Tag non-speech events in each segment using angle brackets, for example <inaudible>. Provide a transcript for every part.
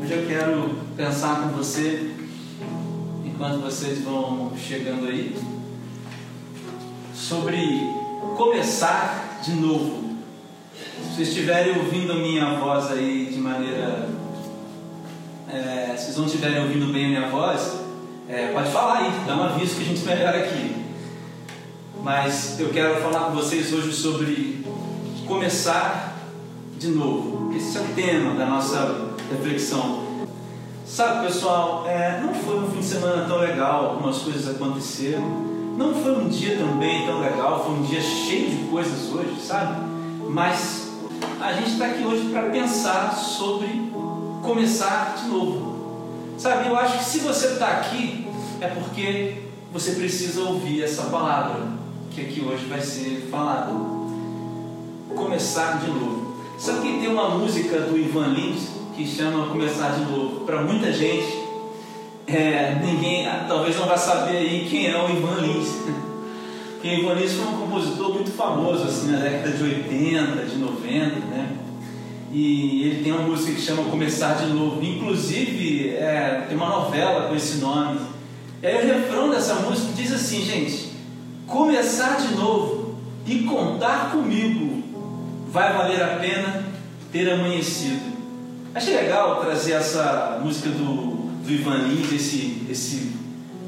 Hoje eu quero pensar com você, enquanto vocês vão chegando aí, sobre começar de novo. Se vocês estiverem ouvindo a minha voz aí de maneira. É, se vocês não estiverem ouvindo bem a minha voz, é, pode falar aí, dá um aviso que a gente melhora aqui. Mas eu quero falar com vocês hoje sobre começar de novo. Esse é o tema da nossa reflexão. Sabe, pessoal, é, não foi um fim de semana tão legal, algumas coisas aconteceram. Não foi um dia também tão legal, foi um dia cheio de coisas hoje, sabe? Mas a gente está aqui hoje para pensar sobre começar de novo. Sabe, eu acho que se você está aqui é porque você precisa ouvir essa palavra que aqui hoje vai ser falada. Começar de novo. Sabe que tem uma música do Ivan Lins que chama Começar de Novo. Para muita gente, é, ninguém talvez não vai saber aí quem é o Ivan Lins. <laughs> Porque o Ivan Lins foi um compositor muito famoso assim, na década de 80, de 90, né? E ele tem uma música que chama Começar de Novo. Inclusive, é, tem uma novela com esse nome. E aí o refrão dessa música diz assim, gente: Começar de novo e contar comigo vai valer a pena ter amanhecido. Achei legal trazer essa música do, do Ivan Lins, esse, esse,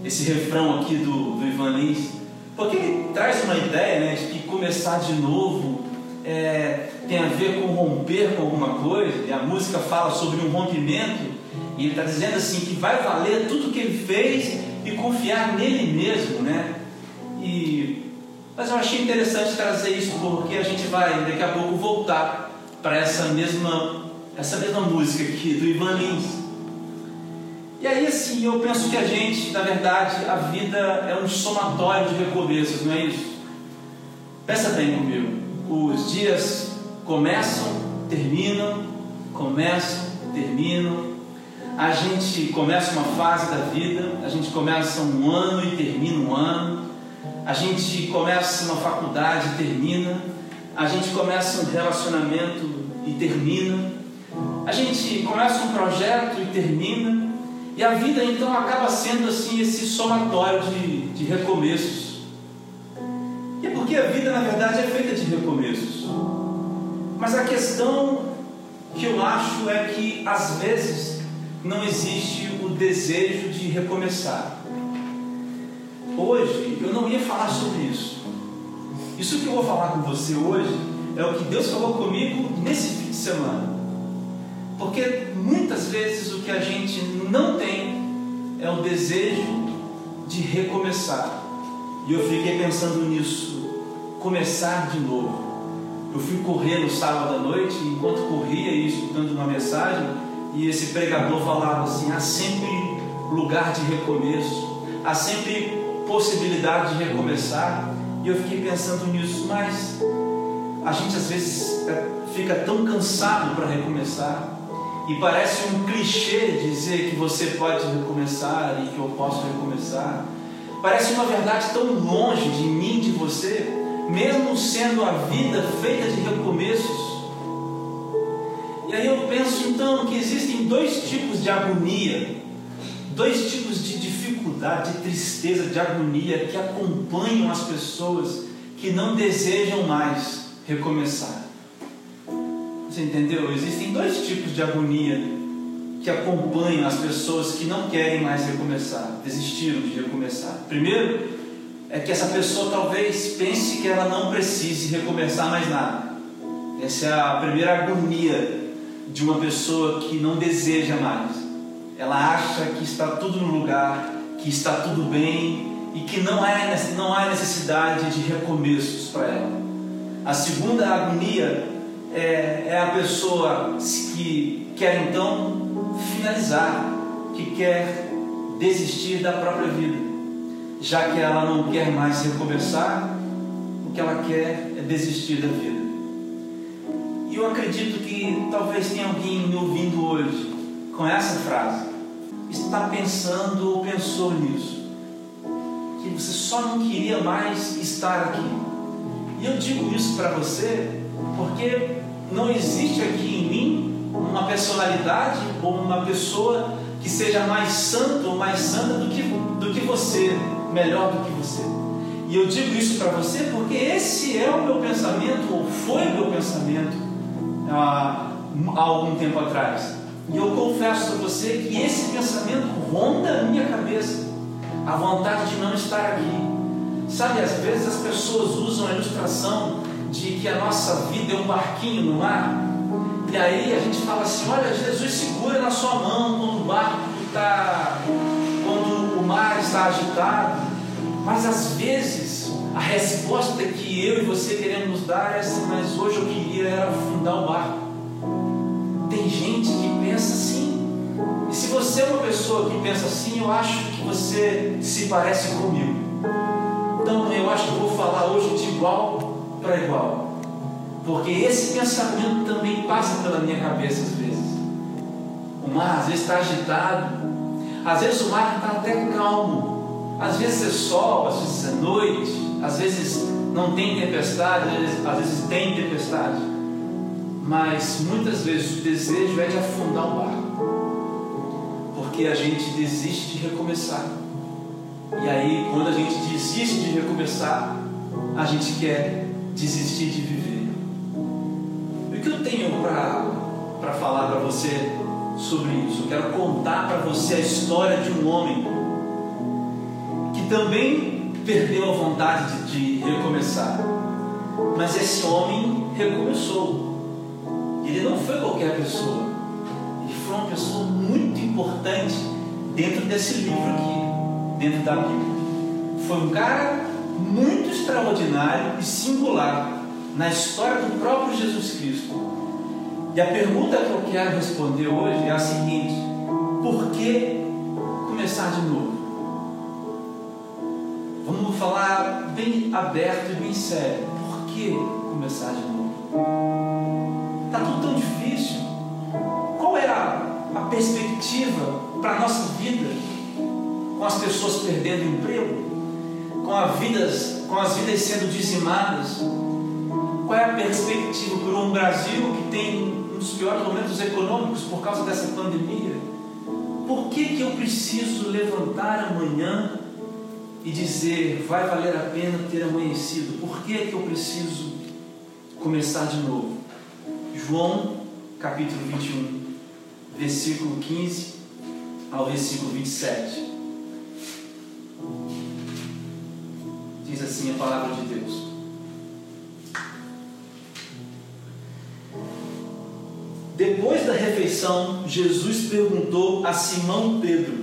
esse refrão aqui do, do Ivan Lins, porque ele traz uma ideia né, de que começar de novo é, tem a ver com romper com alguma coisa, e a música fala sobre um rompimento, e ele está dizendo assim que vai valer tudo que ele fez e confiar nele mesmo, né? E, mas eu achei interessante trazer isso porque a gente vai daqui a pouco voltar para essa mesma essa mesma música aqui do Ivan Lins. E aí assim, eu penso que a gente, na verdade, a vida é um somatório de recomeços, não é isso? Pensa bem comigo. Os dias começam, terminam, começam, terminam. A gente começa uma fase da vida, a gente começa um ano e termina um ano. A gente começa uma faculdade e termina. A gente começa um relacionamento e termina. A gente começa um projeto e termina, e a vida então acaba sendo assim esse somatório de, de recomeços. E é porque a vida na verdade é feita de recomeços. Mas a questão que eu acho é que às vezes não existe o desejo de recomeçar. Hoje eu não ia falar sobre isso. Isso que eu vou falar com você hoje é o que Deus falou comigo nesse fim de semana. Porque muitas vezes o que a gente não tem é o desejo de recomeçar. E eu fiquei pensando nisso, começar de novo. Eu fui correr no sábado à noite, e enquanto corria e escutando uma mensagem, e esse pregador falava assim: há sempre lugar de recomeço, há sempre possibilidade de recomeçar. E eu fiquei pensando nisso, mas a gente às vezes é, fica tão cansado para recomeçar. E parece um clichê dizer que você pode recomeçar e que eu posso recomeçar. Parece uma verdade tão longe de mim, de você, mesmo sendo a vida feita de recomeços. E aí eu penso então que existem dois tipos de agonia, dois tipos de dificuldade, de tristeza, de agonia que acompanham as pessoas que não desejam mais recomeçar. Você entendeu? Existem dois tipos de agonia que acompanham as pessoas que não querem mais recomeçar, desistiram de recomeçar. Primeiro, é que essa pessoa talvez pense que ela não precise recomeçar mais nada. Essa é a primeira agonia de uma pessoa que não deseja mais. Ela acha que está tudo no lugar, que está tudo bem e que não, é, não há necessidade de recomeços para ela. A segunda agonia é, é a pessoa que quer então finalizar, que quer desistir da própria vida, já que ela não quer mais recomeçar, o que ela quer é desistir da vida. E eu acredito que talvez tenha alguém me ouvindo hoje com essa frase, está pensando ou pensou nisso, que você só não queria mais estar aqui. E eu digo isso para você porque não existe aqui em mim uma personalidade ou uma pessoa que seja mais santo ou mais santa do que, do que você, melhor do que você. E eu digo isso para você porque esse é o meu pensamento, ou foi o meu pensamento há, há algum tempo atrás. E eu confesso a você que esse pensamento ronda a minha cabeça, a vontade de não estar aqui. Sabe, às vezes as pessoas usam a ilustração de que a nossa vida é um barquinho no mar, e aí a gente fala assim: olha, Jesus segura na sua mão quando o barco está, quando o mar está agitado. Mas às vezes a resposta que eu e você queremos dar é assim: mas hoje eu queria era afundar o barco. Tem gente que pensa assim. E se você é uma pessoa que pensa assim, eu acho que você se parece comigo. Então eu acho que eu vou falar hoje de igual para igual. Porque esse pensamento também passa pela minha cabeça às vezes. O mar às vezes está agitado, às vezes o mar está até calmo, às vezes é sol, às vezes é noite, às vezes não tem tempestade, às vezes, às vezes tem tempestade. Mas muitas vezes o desejo é de afundar o barco, porque a gente desiste de recomeçar. E aí, quando a gente desiste de recomeçar, a gente quer desistir de viver que eu tenho para falar para você sobre isso? Eu quero contar para você a história de um homem que também perdeu a vontade de, de recomeçar. Mas esse homem recomeçou. Ele não foi qualquer pessoa. Ele foi uma pessoa muito importante dentro desse livro aqui, dentro da Bíblia. Foi um cara muito extraordinário e singular na história do próprio Jesus Cristo. E a pergunta que eu quero responder hoje é a seguinte: por que começar de novo? Vamos falar bem aberto e bem sério. Por que começar de novo? Está tudo tão difícil. Qual é a, perspectiva para a nossa vida? Com as pessoas perdendo emprego? Com, a vidas, com as vidas sendo dizimadas? Qual é a perspectiva para um Brasil que tem um dos piores momentos econômicos por causa dessa pandemia? Por que, que eu preciso levantar amanhã e dizer vai valer a pena ter amanhecido? Por que, que eu preciso começar de novo? João capítulo 21, versículo 15 ao versículo 27. Diz assim a palavra de Deus. Depois da refeição, Jesus perguntou a Simão Pedro: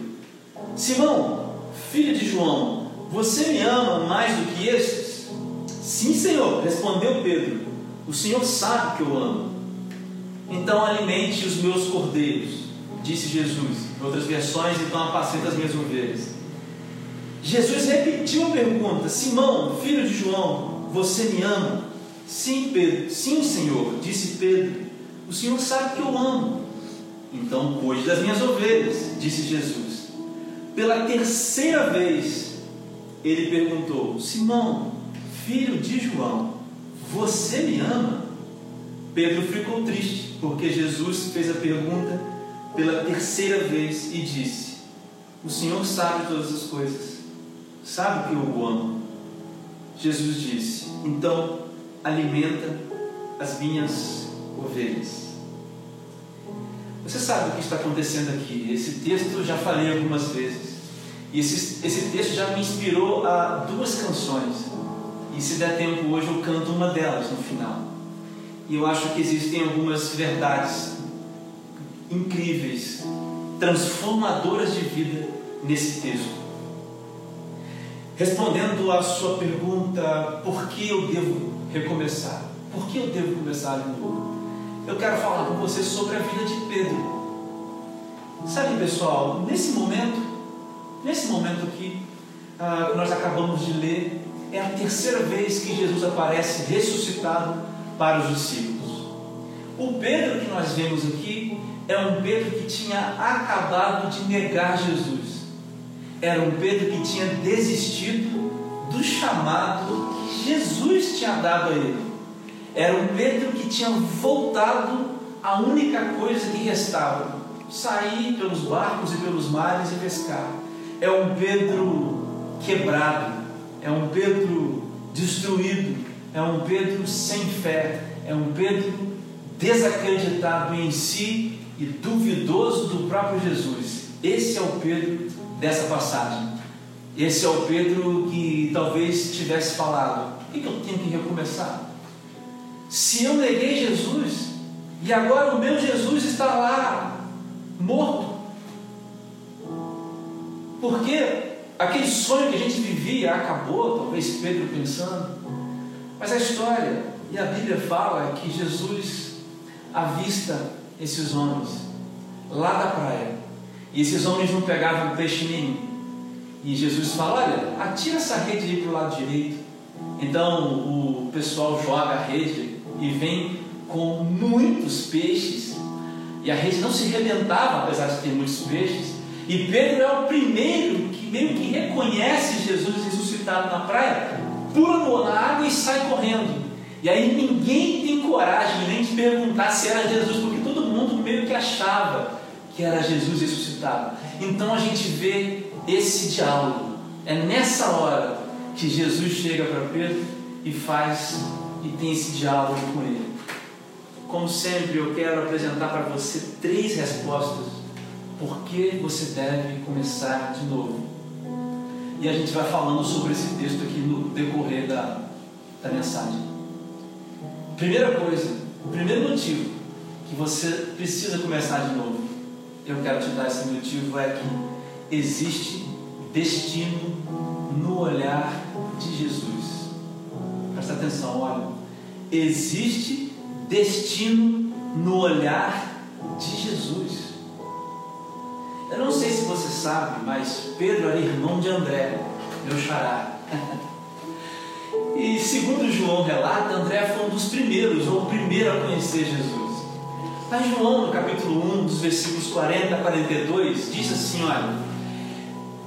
Simão, filho de João, você me ama mais do que estes? Sim, Senhor, respondeu Pedro. O Senhor sabe que eu amo. Então alimente os meus cordeiros, disse Jesus. Em outras versões, então apacenta as minhas ovelhas. Jesus repetiu a pergunta: Simão, filho de João, você me ama? Sim, Pedro. Sim, Senhor, disse Pedro. O Senhor sabe que eu amo. Então cuide das minhas ovelhas, disse Jesus. Pela terceira vez, ele perguntou: Simão, filho de João, você me ama? Pedro ficou triste, porque Jesus fez a pergunta pela terceira vez e disse: O Senhor sabe todas as coisas, sabe que eu o amo. Jesus disse: Então alimenta as minhas ovelhas. Você sabe o que está acontecendo aqui. Esse texto eu já falei algumas vezes. E esse, esse texto já me inspirou a duas canções. E se der tempo hoje eu canto uma delas no final. E eu acho que existem algumas verdades incríveis, transformadoras de vida nesse texto. Respondendo à sua pergunta, por que eu devo recomeçar? Por que eu devo começar de novo? eu quero falar com você sobre a vida de Pedro. Sabe, pessoal, nesse momento, nesse momento aqui, ah, que nós acabamos de ler, é a terceira vez que Jesus aparece ressuscitado para os discípulos. O Pedro que nós vemos aqui é um Pedro que tinha acabado de negar Jesus. Era um Pedro que tinha desistido do chamado que Jesus tinha dado a ele. Era um Pedro que tinha voltado a única coisa que restava sair pelos barcos e pelos mares e pescar. É um Pedro quebrado, é um Pedro destruído, é um Pedro sem fé, é um Pedro desacreditado em si e duvidoso do próprio Jesus. Esse é o Pedro dessa passagem. Esse é o Pedro que talvez tivesse falado: por que eu tenho que recomeçar? Se eu neguei Jesus e agora o meu Jesus está lá, morto, porque aquele sonho que a gente vivia acabou, talvez Pedro pensando, mas a história e a Bíblia fala que Jesus avista esses homens lá da praia, e esses homens não pegavam peixe nenhum, e Jesus fala: Olha, atira essa rede aí para o lado direito. Então o pessoal joga a rede e vem com muitos peixes. E a rede não se rebentava, apesar de ter muitos peixes. E Pedro é o primeiro que meio que reconhece Jesus ressuscitado na praia, pula na água e sai correndo. E aí ninguém tem coragem nem de perguntar se era Jesus, porque todo mundo meio que achava que era Jesus ressuscitado. Então a gente vê esse diálogo. É nessa hora que Jesus chega para Pedro e faz e tem esse diálogo com ele. Como sempre, eu quero apresentar para você três respostas por que você deve começar de novo. E a gente vai falando sobre esse texto aqui no decorrer da, da mensagem. Primeira coisa, o primeiro motivo que você precisa começar de novo, eu quero te dar esse motivo é que existe destino no olhar de Jesus. Presta atenção, olha. Existe destino no olhar de Jesus. Eu não sei se você sabe, mas Pedro era irmão de André, meu xará. <laughs> E segundo João relata, André foi um dos primeiros, ou o primeiro a conhecer Jesus. Mas João, no capítulo 1, dos versículos 40 a 42, diz assim: olha,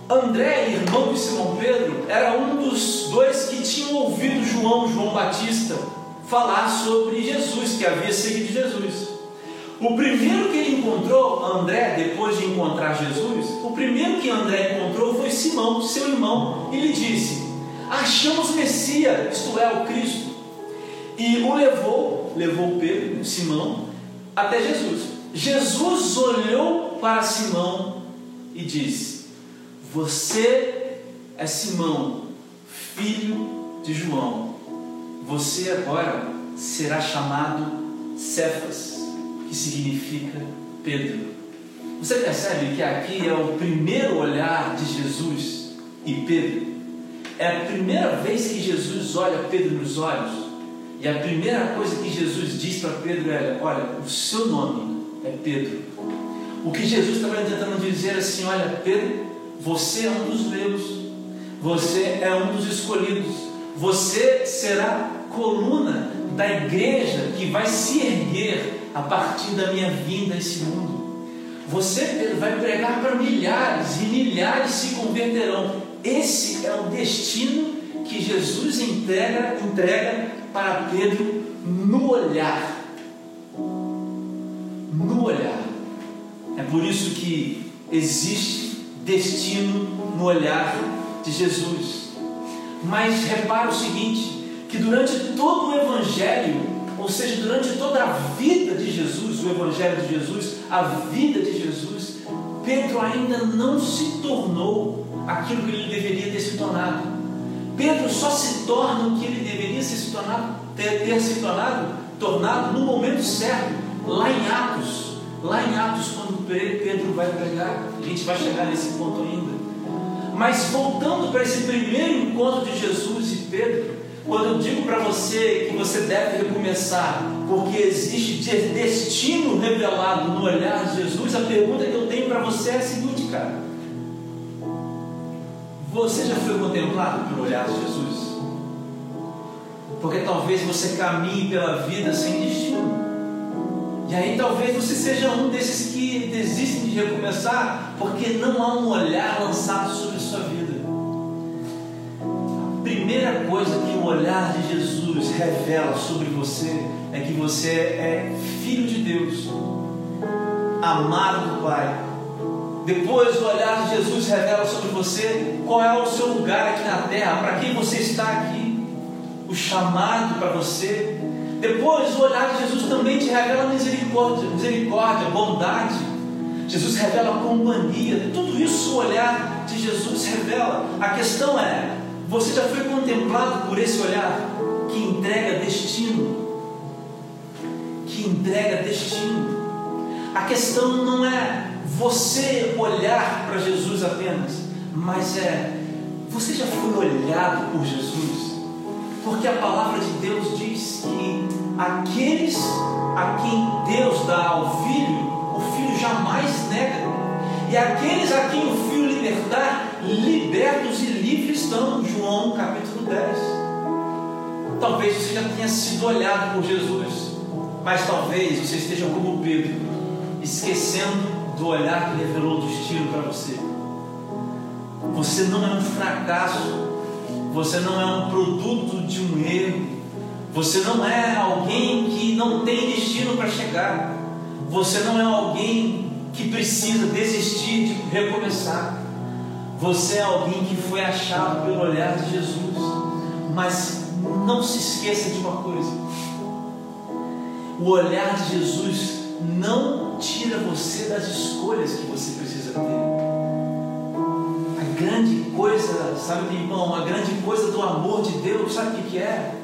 André, irmão de Simão Pedro, era um dos dois que tinham ouvido João, João Batista, falar sobre Jesus, que havia seguido Jesus. O primeiro que ele encontrou, André, depois de encontrar Jesus, o primeiro que André encontrou foi Simão, seu irmão, e lhe disse: Achamos Messias, isto é, o Cristo. E o levou, levou Pedro, Simão, até Jesus. Jesus olhou para Simão e disse: Você é Simão, filho de João. Você agora será chamado Cefas, que significa Pedro. Você percebe que aqui é o primeiro olhar de Jesus e Pedro. É a primeira vez que Jesus olha Pedro nos olhos. E a primeira coisa que Jesus diz para Pedro é: Olha, o seu nome é Pedro. O que Jesus estava tentando dizer assim: Olha, Pedro, você é um dos meus, você é um dos escolhidos, você será coluna da igreja que vai se erguer a partir da minha vinda a esse mundo. Você, Pedro, vai pregar para milhares e milhares se converterão. Esse é o destino que Jesus entrega, entrega para Pedro no olhar. No olhar. É por isso que existe destino no olhar de Jesus. Mas repara o seguinte: que durante todo o Evangelho, ou seja, durante toda a vida de Jesus, o Evangelho de Jesus, a vida de Jesus, Pedro ainda não se tornou aquilo que ele deveria ter se tornado. Pedro só se torna o que ele deveria se tornado, ter, ter se tornado, tornado no momento certo, lá em Atos. Lá em Atos, quando Pedro vai pregar, a gente vai chegar nesse ponto ainda. Mas voltando para esse primeiro encontro de Jesus e Pedro, quando eu digo para você que você deve recomeçar, porque existe destino revelado no olhar de Jesus, a pergunta que eu tenho para você é a seguinte, cara: Você já foi contemplado pelo olhar de Jesus? Porque talvez você caminhe pela vida sem destino. E aí talvez você seja um desses que desistem de recomeçar, porque não há um olhar lançado sobre a sua vida primeira coisa que o olhar de Jesus revela sobre você é que você é filho de Deus, amado do Pai. Depois, o olhar de Jesus revela sobre você qual é o seu lugar aqui na terra, para quem você está aqui, o chamado para você. Depois, o olhar de Jesus também te revela misericórdia, misericórdia, bondade. Jesus revela companhia. Tudo isso o olhar de Jesus revela. A questão é: você já foi contemplado por esse olhar que entrega destino? Que entrega destino. A questão não é você olhar para Jesus apenas, mas é você já foi olhado por Jesus? Porque a palavra de Deus diz que aqueles a quem Deus dá ao filho, o filho jamais nega. E aqueles a quem o filho libertar, libertos e livres estão. João capítulo 10. Talvez você já tenha sido olhado por Jesus, mas talvez você esteja como Pedro, esquecendo do olhar que revelou o destino para você. Você não é um fracasso, você não é um produto de um erro, você não é alguém que não tem destino para chegar, você não é alguém que precisa desistir de recomeçar. Você é alguém que foi achado pelo olhar de Jesus. Mas não se esqueça de uma coisa: o olhar de Jesus não tira você das escolhas que você precisa ter. A grande coisa, sabe, irmão, a grande coisa do amor de Deus, sabe o que é?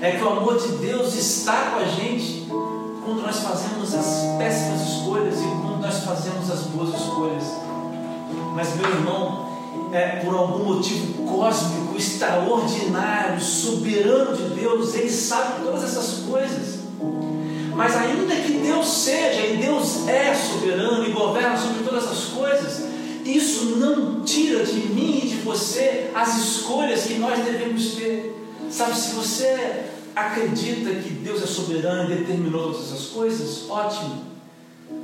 É que o amor de Deus está com a gente quando nós fazemos as péssimas escolhas e quando nós fazemos as boas escolhas. Mas, meu irmão, é, por algum motivo cósmico, extraordinário, soberano de Deus, Ele sabe todas essas coisas. Mas ainda que Deus seja e Deus é soberano e governa sobre todas as coisas, isso não tira de mim e de você as escolhas que nós devemos ter. Sabe, se você acredita que Deus é soberano e determinou todas essas coisas, ótimo.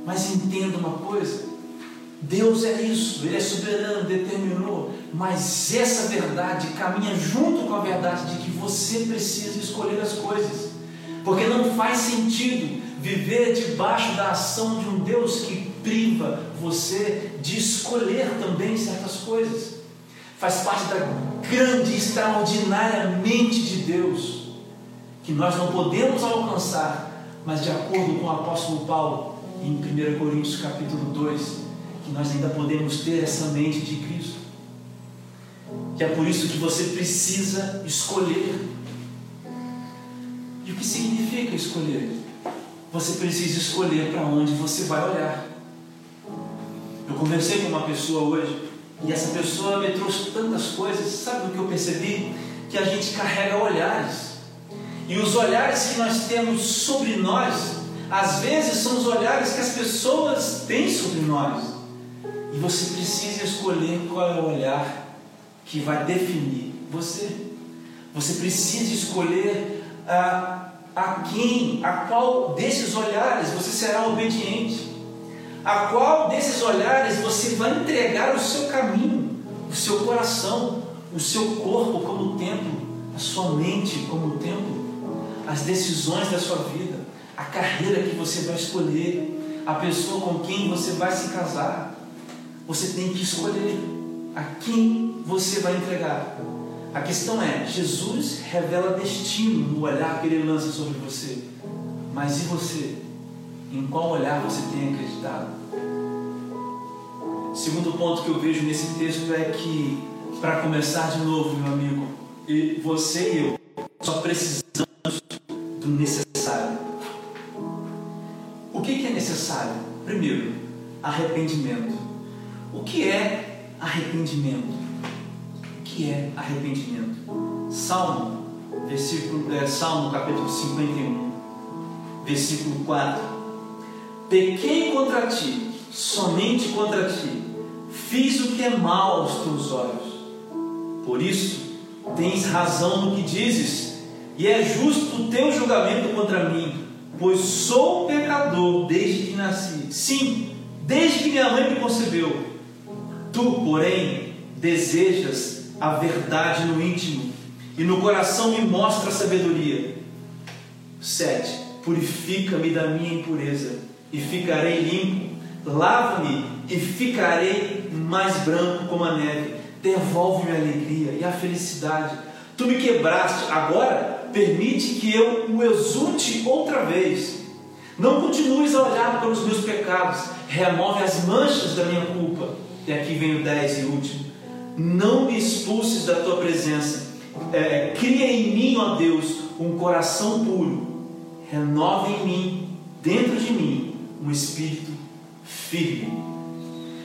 Mas entenda uma coisa: Deus é isso, Ele é soberano, determinou, mas essa verdade caminha junto com a verdade de que você precisa escolher as coisas, porque não faz sentido viver debaixo da ação de um Deus que priva você de escolher também certas coisas. Faz parte da grande e extraordinária mente de Deus, que nós não podemos alcançar, mas de acordo com o apóstolo Paulo, em 1 Coríntios capítulo 2, que nós ainda podemos ter essa mente de Cristo. Que é por isso que você precisa escolher. O que significa escolher? Você precisa escolher para onde você vai olhar. Eu conversei com uma pessoa hoje e essa pessoa me trouxe tantas coisas. Sabe o que eu percebi? Que a gente carrega olhares. E os olhares que nós temos sobre nós, às vezes são os olhares que as pessoas têm sobre nós. E você precisa escolher qual é o olhar que vai definir você. Você precisa escolher a, a quem, a qual desses olhares você será obediente. A qual desses olhares você vai entregar o seu caminho, o seu coração, o seu corpo como templo, a sua mente como templo, as decisões da sua vida, a carreira que você vai escolher, a pessoa com quem você vai se casar. Você tem que escolher a quem você vai entregar. A questão é: Jesus revela destino no olhar que ele lança sobre você. Mas e você? Em qual olhar você tem acreditado? Segundo ponto que eu vejo nesse texto é que, para começar de novo, meu amigo, você e eu só precisamos do necessário. O que é necessário? Primeiro, arrependimento. O que é arrependimento? Que é arrependimento? Salmo, versículo, é, Salmo capítulo 51, versículo 4. Pequei contra ti, somente contra ti, fiz o que é mal aos teus olhos. Por isso, tens razão no que dizes, e é justo o teu julgamento contra mim, pois sou pecador desde que nasci. Sim, desde que minha mãe me concebeu. Tu, porém, desejas a verdade no íntimo e no coração me mostra a sabedoria. 7. Purifica-me da minha impureza e ficarei limpo. Lava-me e ficarei mais branco como a neve. Devolve-me a alegria e a felicidade. Tu me quebraste, agora permite que eu o exulte outra vez. Não continues a olhar pelos meus pecados, remove as manchas da minha culpa. E aqui vem o 10 e último. Não me expulses da tua presença. É, cria em mim, ó Deus, um coração puro. Renova em mim, dentro de mim, um espírito firme.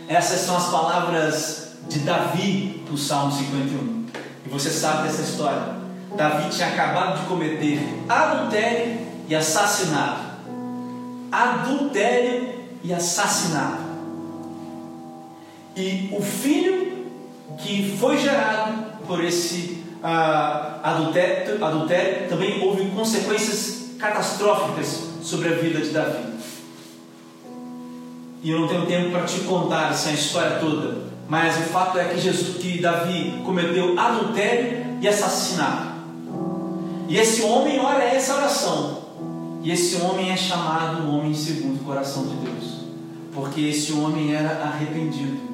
Essas são as palavras de Davi no Salmo 51. E você sabe dessa história. Davi tinha acabado de cometer adultério e assassinato. Adultério e assassinato. E o filho que foi gerado por esse uh, adultério, adultério também houve consequências catastróficas sobre a vida de Davi. E eu não tenho tempo para te contar essa história toda, mas o fato é que, Jesus, que Davi cometeu adultério e assassinato. E esse homem ora essa oração. E esse homem é chamado homem segundo o coração de Deus, porque esse homem era arrependido.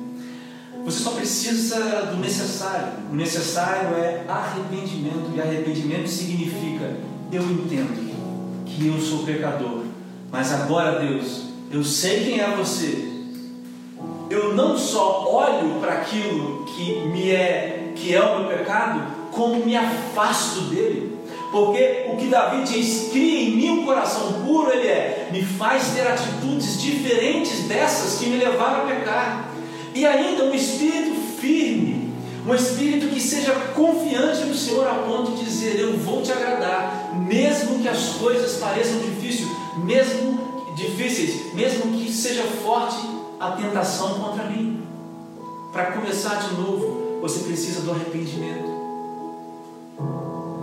Você só precisa do necessário. O necessário é arrependimento, e arrependimento significa eu entendo que eu sou pecador, mas agora, Deus, eu sei quem é você. Eu não só olho para aquilo que me é que é o meu pecado, como me afasto dele. Porque o que Davi diz, cria em mim um coração puro, ele é, me faz ter atitudes diferentes dessas que me levaram a pecar. E ainda um espírito firme, um espírito que seja confiante no Senhor a ponto de dizer: Eu vou te agradar, mesmo que as coisas pareçam difíceis, mesmo difíceis, mesmo que seja forte a tentação contra mim. Para começar de novo, você precisa do arrependimento.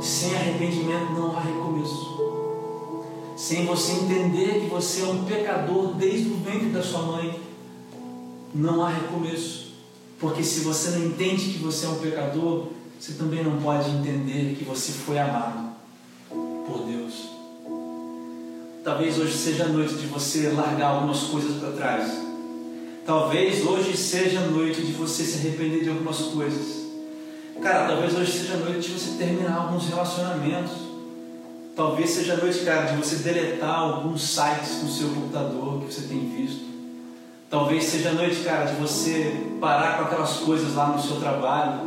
Sem arrependimento não há recomeço. Sem você entender que você é um pecador desde o ventre da sua mãe, não há recomeço. Porque se você não entende que você é um pecador, você também não pode entender que você foi amado por Deus. Talvez hoje seja a noite de você largar algumas coisas para trás. Talvez hoje seja a noite de você se arrepender de algumas coisas. Cara, talvez hoje seja a noite de você terminar alguns relacionamentos. Talvez seja a noite, cara, de você deletar alguns sites no seu computador que você tem visto. Talvez seja noite, cara, de você parar com aquelas coisas lá no seu trabalho.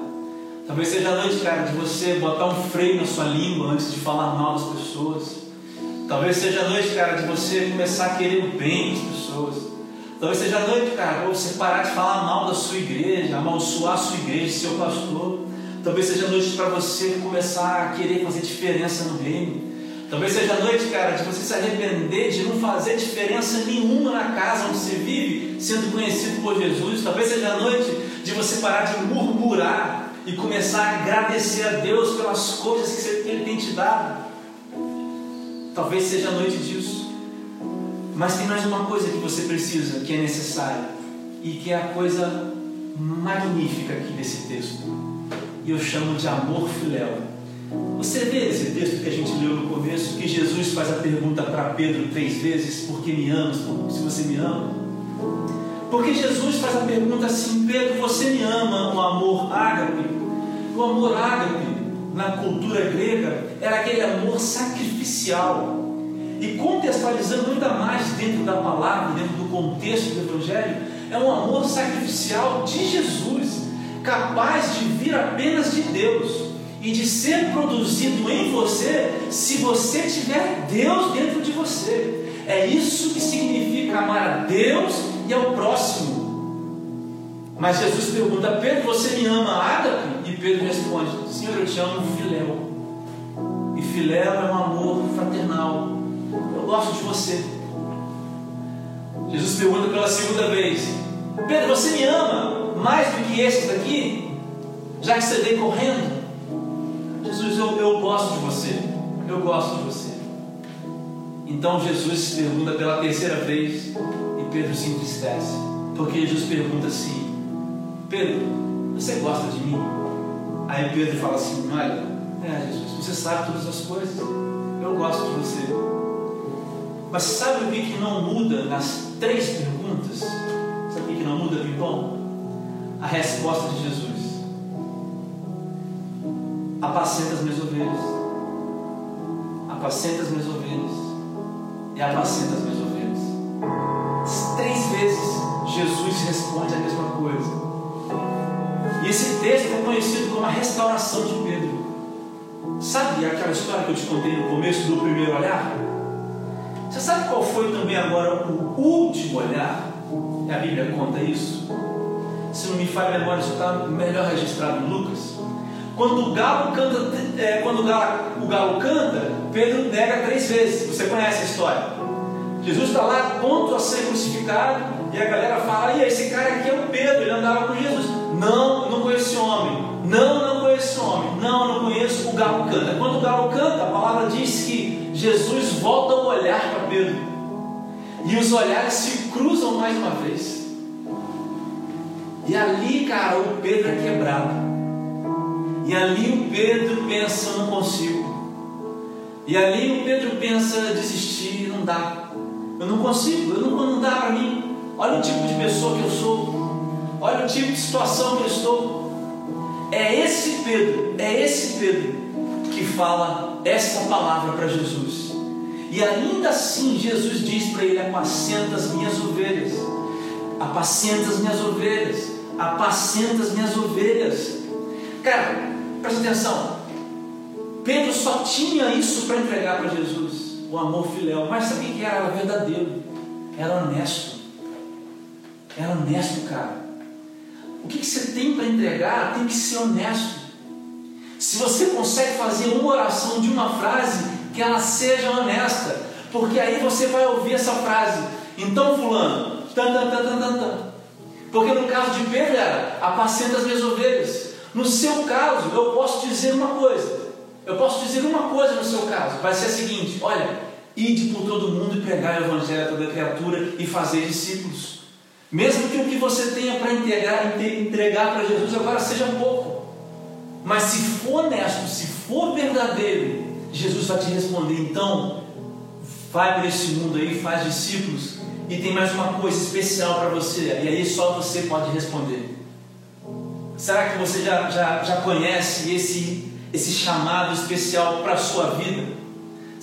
Talvez seja noite, cara, de você botar um freio na sua língua antes de falar mal das pessoas. Talvez seja noite, cara, de você começar a querer o bem das pessoas. Talvez seja noite, cara, para você parar de falar mal da sua igreja, amaldiçoar a sua igreja, seu pastor. Talvez seja noite para você começar a querer fazer diferença no reino. Talvez seja noite, cara, de você se arrepender de não fazer diferença nenhuma na casa onde você vive, sendo conhecido por Jesus. Talvez seja a noite de você parar de murmurar e começar a agradecer a Deus pelas coisas que Ele tem te dado. Talvez seja a noite disso. Mas tem mais uma coisa que você precisa, que é necessária, e que é a coisa magnífica aqui desse texto. E eu chamo de amor filéu. Você vê esse texto que a gente leu no começo, que Jesus faz a pergunta para Pedro três vezes: Por que me amas? Se você me ama. Porque Jesus faz a pergunta assim: Pedro, você me ama? O amor ágape. O amor ágape na cultura grega era aquele amor sacrificial. E contextualizando ainda mais dentro da palavra, dentro do contexto do Evangelho, é um amor sacrificial de Jesus, capaz de vir apenas de Deus e de ser produzido em você se você tiver Deus dentro de você. É isso que significa amar a Deus e ao próximo. Mas Jesus pergunta: Pedro, você me ama ágape? E Pedro responde: Senhor, eu te amo filéu. E filéu é um amor fraternal. Eu gosto de você. Jesus pergunta pela segunda vez: Pedro, você me ama mais do que esses daqui? Já que você veio correndo? Jesus, eu, eu gosto de você. Eu gosto de você. Então Jesus pergunta pela terceira vez Pedro se entristece. Porque Jesus pergunta assim: Pedro, você gosta de mim? Aí Pedro fala assim: Olha, É, Jesus, você sabe todas as coisas. Eu gosto de você. Mas sabe o que, que não muda nas três perguntas? Sabe o que, não muda, Pimpão? A resposta de Jesus. Apacenta as minhas ovelhas. Apacenta as minhas ovelhas. E apacenta as minhas vezes Jesus responde a mesma coisa. E esse texto é conhecido como a restauração de Pedro. Sabe aquela história que eu te contei no começo do primeiro olhar? Você sabe qual foi também agora o último olhar? E a Bíblia conta isso. Se não me falha a memória, isso está melhor registrado em Lucas. Quando o galo canta, é, quando o galo, o galo canta, Pedro nega três vezes. Você conhece a história? Jesus está lá, ponto a ser crucificado, e a galera fala: e esse cara aqui é o Pedro, ele andava com Jesus. Não, não conheço esse homem. Não, não conheço esse homem. Não, não conheço. O galo canta. Quando o galo canta, a palavra diz que Jesus volta o olhar para Pedro. E os olhares se cruzam mais uma vez. E ali, cara, o Pedro é quebrado. E ali o Pedro pensa, não consigo. E ali o Pedro pensa, desistir, não dá. Eu não consigo, eu não, não dá para mim. Olha o tipo de pessoa que eu sou. Olha o tipo de situação que eu estou. É esse Pedro, é esse Pedro que fala essa palavra para Jesus. E ainda assim Jesus diz para ele: apacenta as minhas ovelhas, apacenta as minhas ovelhas, apacenta as minhas ovelhas. Cara, Presta atenção. Pedro só tinha isso para entregar para Jesus, o amor filial. Mas sabe o que era? Era verdadeiro, era honesto. Era honesto, cara. O que, que você tem para entregar tem que ser honesto. Se você consegue fazer uma oração de uma frase, que ela seja honesta, porque aí você vai ouvir essa frase. Então, Fulano, tan, tan, tan, tan, tan, tan. Porque no caso de Pedro era apacenta as minhas ovelhas. No seu caso, eu posso dizer uma coisa. Eu posso dizer uma coisa no seu caso. Vai ser a seguinte: olha, ide por todo mundo e pregar o evangelho a toda criatura e fazer discípulos. Mesmo que o que você tenha para entregar, entregar para Jesus agora seja pouco. Mas se for honesto, se for verdadeiro, Jesus vai te responder. Então, vai para esse mundo aí, faz discípulos. E tem mais uma coisa especial para você. E aí só você pode responder. Será que você já, já, já conhece esse, esse chamado especial para a sua vida?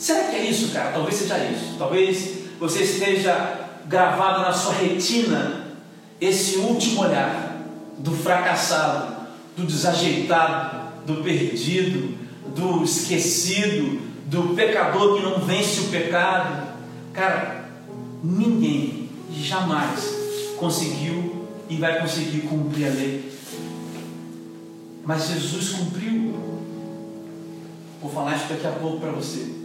Será que é isso, cara? Talvez seja isso. Talvez você esteja gravado na sua retina esse último olhar do fracassado, do desajeitado, do perdido, do esquecido, do pecador que não vence o pecado. Cara, ninguém jamais conseguiu e vai conseguir cumprir a lei mas Jesus cumpriu. Vou falar isso daqui a pouco para você.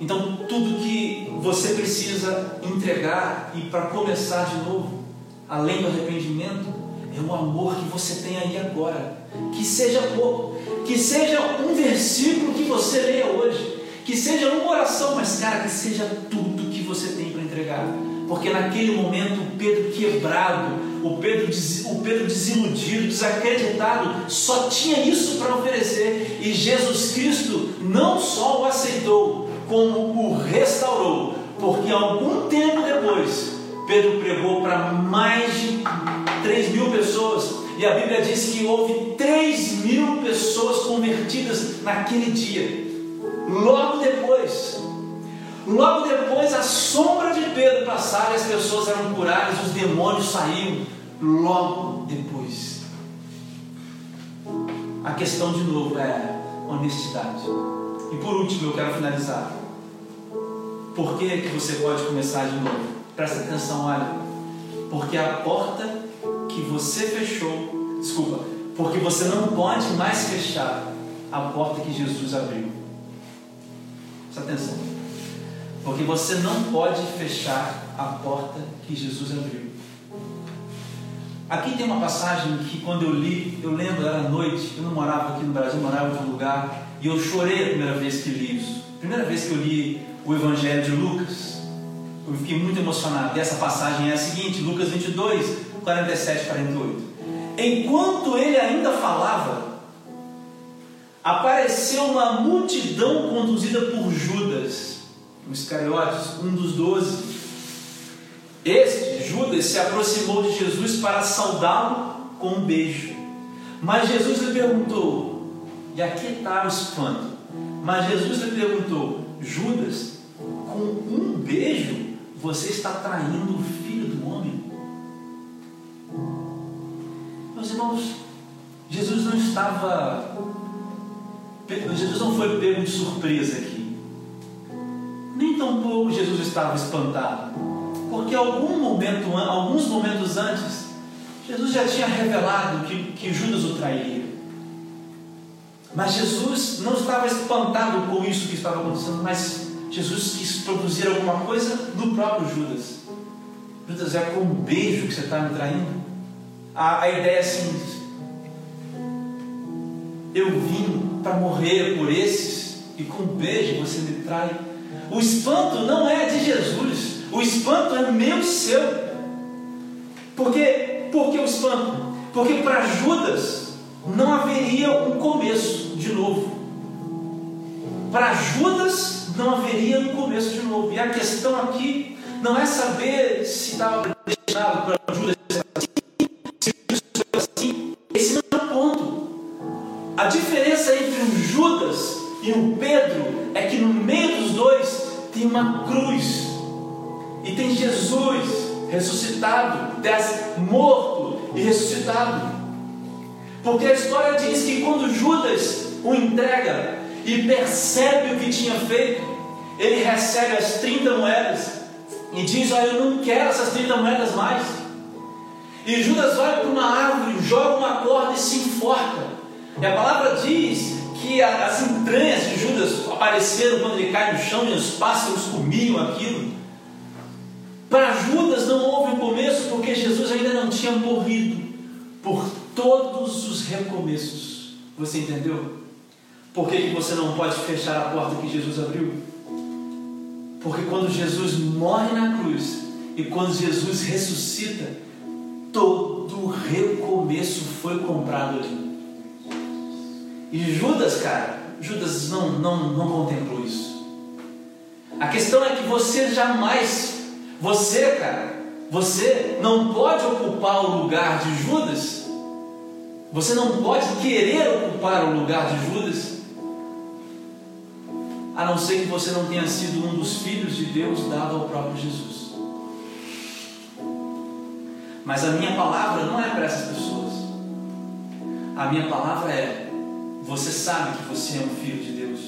Então, tudo que você precisa entregar e para começar de novo, além do arrependimento, é o amor que você tem aí agora. Que seja pouco, que seja um versículo que você leia hoje, que seja uma oração, mas cara, que seja tudo que você tem para entregar. Porque naquele momento, Pedro quebrado, o Pedro, o Pedro desiludido, desacreditado, só tinha isso para oferecer. E Jesus Cristo não só o aceitou, como o restaurou. Porque algum tempo depois, Pedro pregou para mais de 3 mil pessoas. E a Bíblia diz que houve 3 mil pessoas convertidas naquele dia. Logo depois, Logo depois, a sombra de Pedro passava e as pessoas eram curadas, os demônios saíam. Logo depois. A questão de novo é honestidade. E por último, eu quero finalizar. Por que, que você pode começar de novo? Presta atenção, olha. Porque a porta que você fechou, desculpa, porque você não pode mais fechar a porta que Jesus abriu. Presta atenção. Porque você não pode fechar a porta que Jesus abriu. Aqui tem uma passagem que quando eu li, eu lembro, era noite, eu não morava aqui no Brasil, morava em outro lugar, e eu chorei a primeira vez que li isso. Primeira vez que eu li o Evangelho de Lucas, eu fiquei muito emocionado. E essa passagem é a seguinte, Lucas 22, 47 e 48. Enquanto ele ainda falava, apareceu uma multidão conduzida por Judas, um Iscariotes, um dos doze. Este, Judas, se aproximou de Jesus para saudá-lo com um beijo. Mas Jesus lhe perguntou, e aqui está o espanto. Mas Jesus lhe perguntou, Judas, com um beijo você está traindo o filho do homem? Meus irmãos, Jesus não estava. Jesus não foi pego de surpresa aqui. Nem tampouco Jesus estava espantado. Porque algum momento, alguns momentos antes, Jesus já tinha revelado que, que Judas o trairia. Mas Jesus não estava espantado com isso que estava acontecendo, mas Jesus quis produzir alguma coisa no próprio Judas. Judas, é com um beijo que você está me traindo? A, a ideia é simples. Eu vim para morrer por esses e com um beijo você me trai. O espanto não é de Jesus, o espanto é meu e seu. Por quê? Por que o espanto? Porque para Judas não haveria um começo de novo. Para Judas não haveria um começo de novo. E a questão aqui não é saber se estava destinado para Judas ser assim, se foi assim. Esse não é o ponto. A diferença entre o Judas e o Pedro é que no meio dos dois tem uma cruz e tem Jesus ressuscitado, morto e ressuscitado. Porque a história diz que quando Judas o entrega e percebe o que tinha feito, ele recebe as 30 moedas e diz: Olha, eu não quero essas 30 moedas mais. E Judas vai para uma árvore, joga uma corda e se enforca. E a palavra diz que as entranhas de Judas apareceram quando ele cai no chão e os pássaros comiam aquilo. Para Judas não houve um começo porque Jesus ainda não tinha morrido por todos os recomeços. Você entendeu? Por que, que você não pode fechar a porta que Jesus abriu? Porque quando Jesus morre na cruz e quando Jesus ressuscita, todo recomeço foi comprado ali. E Judas, cara, Judas não, não, não contemplou isso. A questão é que você jamais, você, cara, você não pode ocupar o lugar de Judas. Você não pode querer ocupar o lugar de Judas a não ser que você não tenha sido um dos filhos de Deus dado ao próprio Jesus. Mas a minha palavra não é para essas pessoas. A minha palavra é: você sabe que você é um filho de Deus.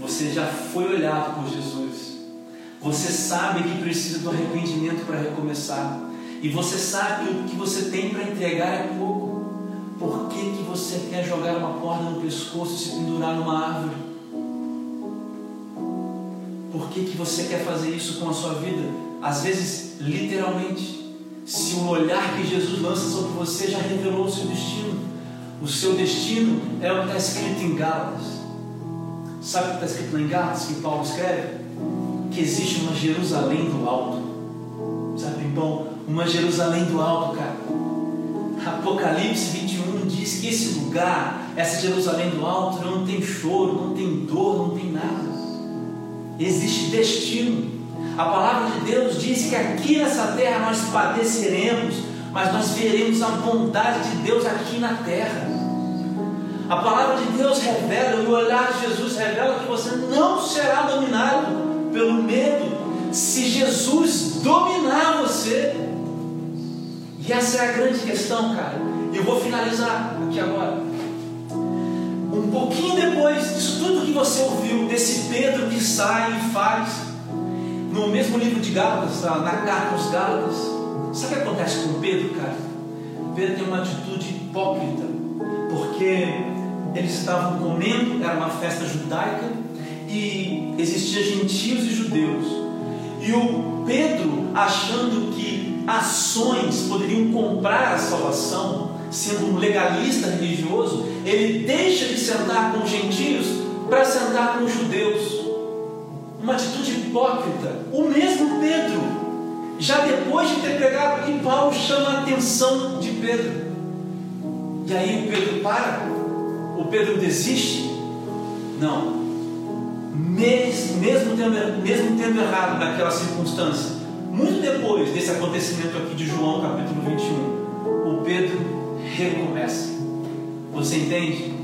Você já foi olhado por Jesus. Você sabe que precisa do arrependimento para recomeçar. E você sabe que o que você tem para entregar é pouco. Por que, que você quer jogar uma corda no pescoço e se pendurar numa árvore? Por que, que você quer fazer isso com a sua vida? Às vezes, literalmente. Se o olhar que Jesus lança sobre você já revelou o seu destino. O seu destino é o que está escrito em Gálatas. Sabe o que está escrito lá em Gálatas que Paulo escreve? Que existe uma Jerusalém do alto. Sabe, bom, uma Jerusalém do alto, cara. Apocalipse 21 diz que esse lugar, essa Jerusalém do alto, não tem choro, não tem dor, não tem nada existe destino. A palavra de Deus diz que aqui nessa terra nós padeceremos, mas nós veremos a bondade de Deus aqui na terra. A palavra de Deus revela, o olhar de Jesus revela que você não será dominado pelo medo se Jesus dominar você. E essa é a grande questão, cara. Eu vou finalizar aqui agora um pouquinho depois disso tudo que você ouviu, desse Pedro que sai e faz, no mesmo livro de Gálatas, na carta aos Gálatas, sabe o que acontece com Pedro, cara? Pedro tem uma atitude hipócrita, porque eles estavam comendo, era uma festa judaica, e existia gentios e judeus. E o Pedro, achando que ações poderiam comprar a salvação, sendo um legalista religioso, ele deixa de sentar com os gentios para sentar com judeus. Uma atitude hipócrita. O mesmo Pedro, já depois de ter pregado aqui, Paulo chama a atenção de Pedro. E aí o Pedro para, o Pedro desiste? Não. Mesmo, mesmo, tendo, mesmo tendo errado naquela circunstância, muito depois desse acontecimento aqui de João capítulo 21, o Pedro recomeça. Você entende?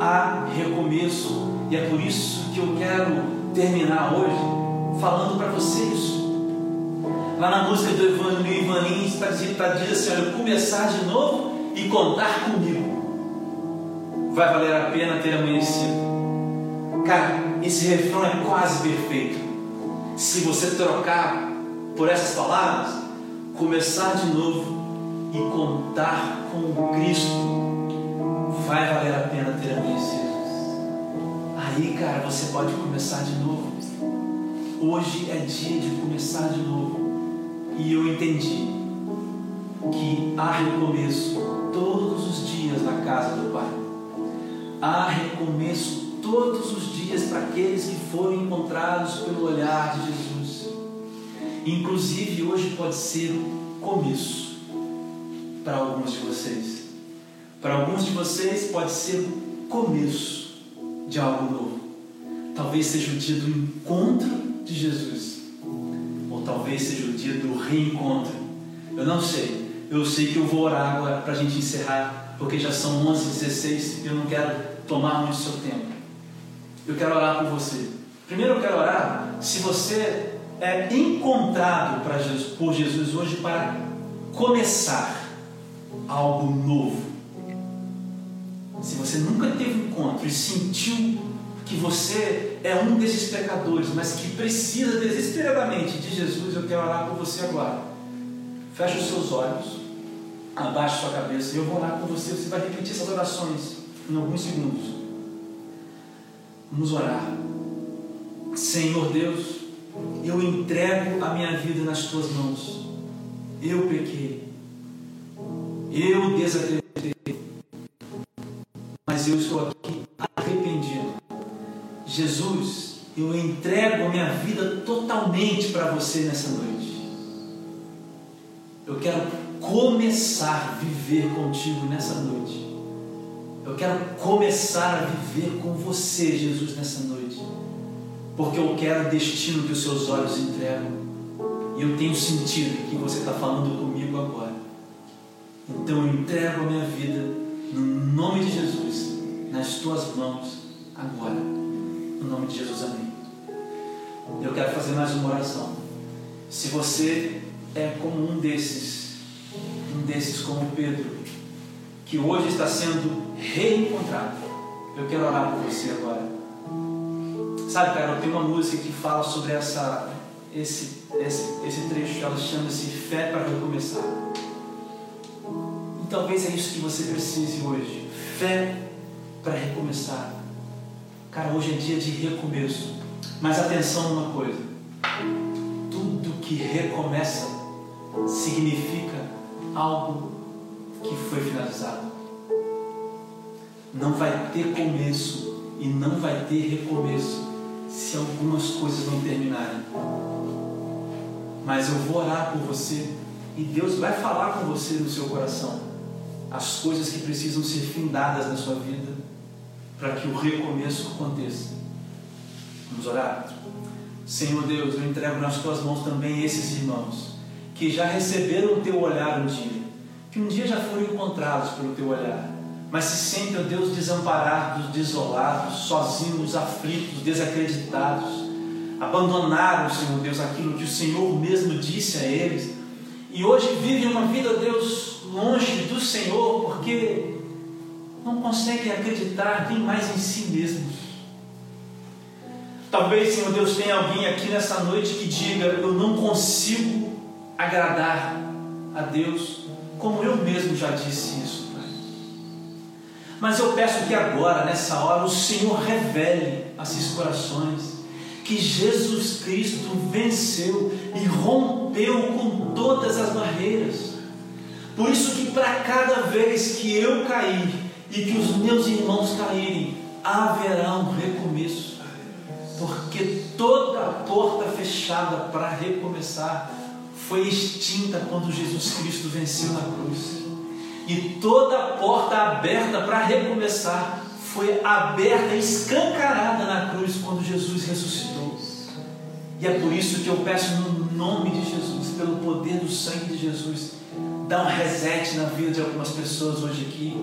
Há recomeço, e é por isso que eu quero terminar hoje falando para você isso. Lá na música do Evangelho Ivanin está está dizendo assim: olha, começar de novo e contar comigo. Vai valer a pena ter amanhecido. Cara, esse refrão é quase perfeito. Se você trocar por essas palavras, começar de novo e contar com Cristo, vai valer a pena ter amanhecido. Aí, cara, você pode começar de novo. Hoje é dia de começar de novo. E eu entendi que há recomeço todos os dias na casa do Pai. Há recomeço todos os dias para aqueles que foram encontrados pelo olhar de Jesus. Inclusive, hoje pode ser o começo para alguns de vocês. Para alguns de vocês, pode ser o começo de algo novo. Talvez seja o dia do encontro de Jesus, ou talvez seja o dia do reencontro. Eu não sei. Eu sei que eu vou orar agora para a gente encerrar, porque já são 11h16 e eu não quero tomar muito seu tempo. Eu quero orar por você. Primeiro eu quero orar se você é encontrado por Jesus hoje para começar algo novo. Se você nunca teve um encontro e sentiu que você é um desses pecadores, mas que precisa desesperadamente de Jesus, eu quero orar por você agora. Feche os seus olhos, abaixe sua cabeça eu vou orar com você. Você vai repetir essas orações em alguns segundos. Vamos orar. Senhor Deus, eu entrego a minha vida nas tuas mãos. Eu pequei. Eu desacreditei. Mas eu estou aqui arrependido. Jesus, eu entrego a minha vida totalmente para você nessa noite. Eu quero começar a viver contigo nessa noite. Eu quero começar a viver com você, Jesus, nessa noite. Porque eu quero o destino que os seus olhos entregam. E eu tenho sentido que você está falando comigo agora. Então eu entrego a minha vida no nome de Jesus, nas tuas mãos, agora. No nome de Jesus, amém. Eu quero fazer mais uma oração. Se você é como um desses, um desses como Pedro, que hoje está sendo reencontrado. Eu quero orar por você agora. Sabe, cara, tenho uma música que fala sobre essa, esse, esse, esse trecho, ela chama-se Fé para Recomeçar. Talvez é isso que você precise hoje. Fé para recomeçar. Cara, hoje é dia de recomeço. Mas atenção numa coisa. Tudo que recomeça significa algo que foi finalizado. Não vai ter começo e não vai ter recomeço se algumas coisas não terminarem. Mas eu vou orar por você e Deus vai falar com você no seu coração as coisas que precisam ser findadas na sua vida para que o recomeço aconteça. Vamos orar? Senhor Deus, eu entrego nas tuas mãos também esses irmãos que já receberam o teu olhar um dia, que um dia já foram encontrados pelo teu olhar, mas se sentem, ó Deus, desamparados, desolados, sozinhos, aflitos, desacreditados, abandonaram, Senhor Deus, aquilo que o Senhor mesmo disse a eles, e hoje vivem uma vida, Deus, longe do Senhor, porque não conseguem acreditar nem mais em si mesmos. Talvez, Senhor Deus, tenha alguém aqui nessa noite que diga: Eu não consigo agradar a Deus, como eu mesmo já disse isso, Pai. Mas eu peço que agora, nessa hora, o Senhor revele a esses corações que Jesus Cristo venceu e rompeu com todas as barreiras. Por isso que para cada vez que eu cair e que os meus irmãos caírem, haverá um recomeço. Porque toda porta fechada para recomeçar foi extinta quando Jesus Cristo venceu na cruz. E toda porta aberta para recomeçar foi aberta, escancarada na cruz quando Jesus ressuscitou. E é por isso que eu peço no nome de Jesus, pelo poder do sangue de Jesus, dá um reset na vida de algumas pessoas hoje aqui.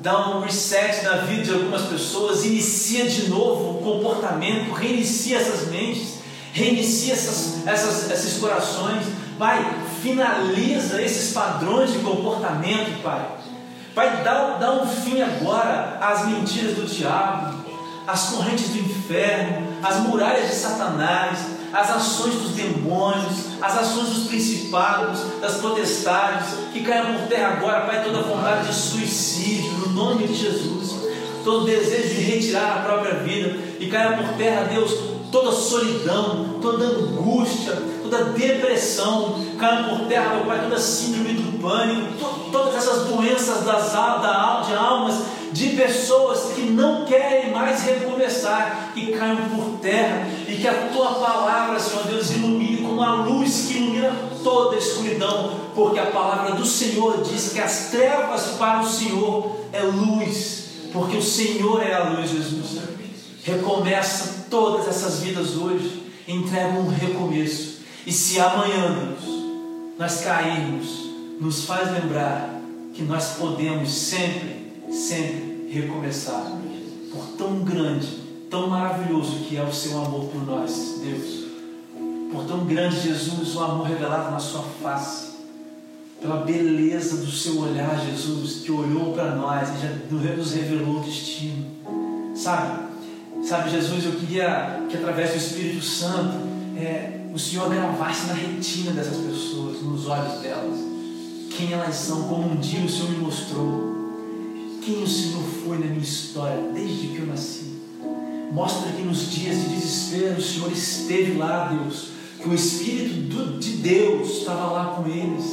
Dá um reset na vida de algumas pessoas, inicia de novo o comportamento, reinicia essas mentes, reinicia essas, essas, esses corações. Pai, finaliza esses padrões de comportamento, Pai. Pai, dá, dá um fim agora às mentiras do diabo, às correntes do inferno, às muralhas de Satanás, às ações dos demônios, às ações dos principados, das potestades, que caiam por terra agora, Pai, toda vontade de suicídio, no nome de Jesus, todo desejo de retirar a própria vida, e caia por terra, Deus, toda solidão, toda angústia, toda depressão, caia por terra, meu Pai, toda síndrome do pânico, to todas essas doenças das, da, de almas de pessoas que não querem mais recomeçar, que caiam por terra e que a tua palavra, Senhor Deus, ilumine como a luz que ilumina toda a escuridão, porque a palavra do Senhor diz que as trevas para o Senhor é luz, porque o Senhor é a luz, Jesus. Recomeça todas essas vidas hoje, entrega um recomeço. E se amanhã, Deus, nós cairmos, nos faz lembrar que nós podemos sempre sempre recomeçar. Por tão grande, tão maravilhoso que é o seu amor por nós, Deus. Por tão grande, Jesus, o amor revelado na sua face. Pela beleza do seu olhar, Jesus, que olhou para nós e já nos revelou o destino. Sabe? Sabe, Jesus, eu queria que através do Espírito Santo é, o Senhor gravasse na retina dessas pessoas, nos olhos delas, quem elas são, como um dia o Senhor me mostrou quem o Senhor foi na minha história desde que eu nasci. Mostra que nos dias de desespero o Senhor esteve lá, Deus, que o Espírito de Deus estava lá com eles.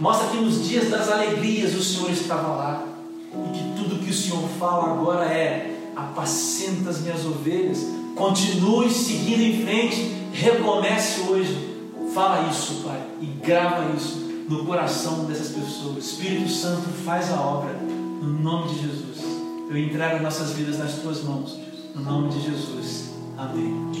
Mostra que nos dias das alegrias o Senhor estava lá e que tudo que o Senhor fala agora é: apacenta as minhas ovelhas, continue seguindo em frente, recomece hoje. Fala isso, Pai, e grava isso no coração dessas pessoas. Espírito Santo faz a obra no nome de Jesus. Eu entrego nossas vidas nas tuas mãos. No nome de Jesus. Amém.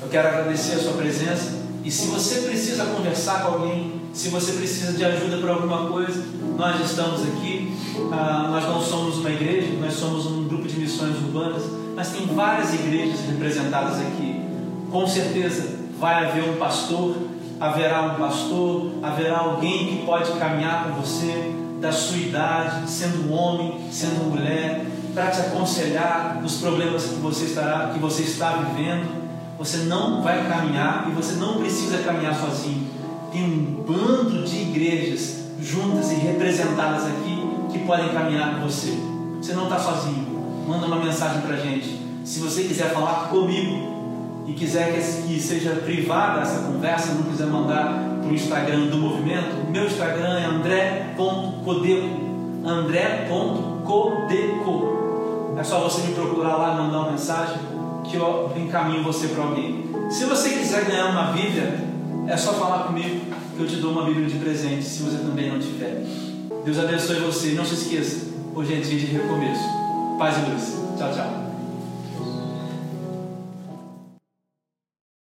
Eu quero agradecer a sua presença. E se você precisa conversar com alguém, se você precisa de ajuda para alguma coisa, nós estamos aqui. Ah, nós não somos uma igreja, nós somos um grupo de missões urbanas, mas tem várias igrejas representadas aqui. Com certeza vai haver um pastor, haverá um pastor, haverá alguém que pode caminhar com você, da sua idade, sendo homem, sendo mulher, para te aconselhar nos problemas que você, estará, que você está vivendo. Você não vai caminhar e você não precisa caminhar sozinho. Tem um bando de igrejas juntas e representadas aqui que podem caminhar com você. Você não está sozinho. Manda uma mensagem para a gente. Se você quiser falar comigo e quiser que seja privada essa conversa, não quiser mandar para o Instagram do movimento, meu Instagram é andré.codeco. André.codeco. É só você me procurar lá, mandar uma mensagem que eu encaminho você para alguém. Se você quiser ganhar uma Bíblia, é só falar comigo que eu te dou uma Bíblia de presente, se você também não tiver. Deus abençoe você. Não se esqueça, hoje é dia de recomeço. Paz e luz. Tchau, tchau.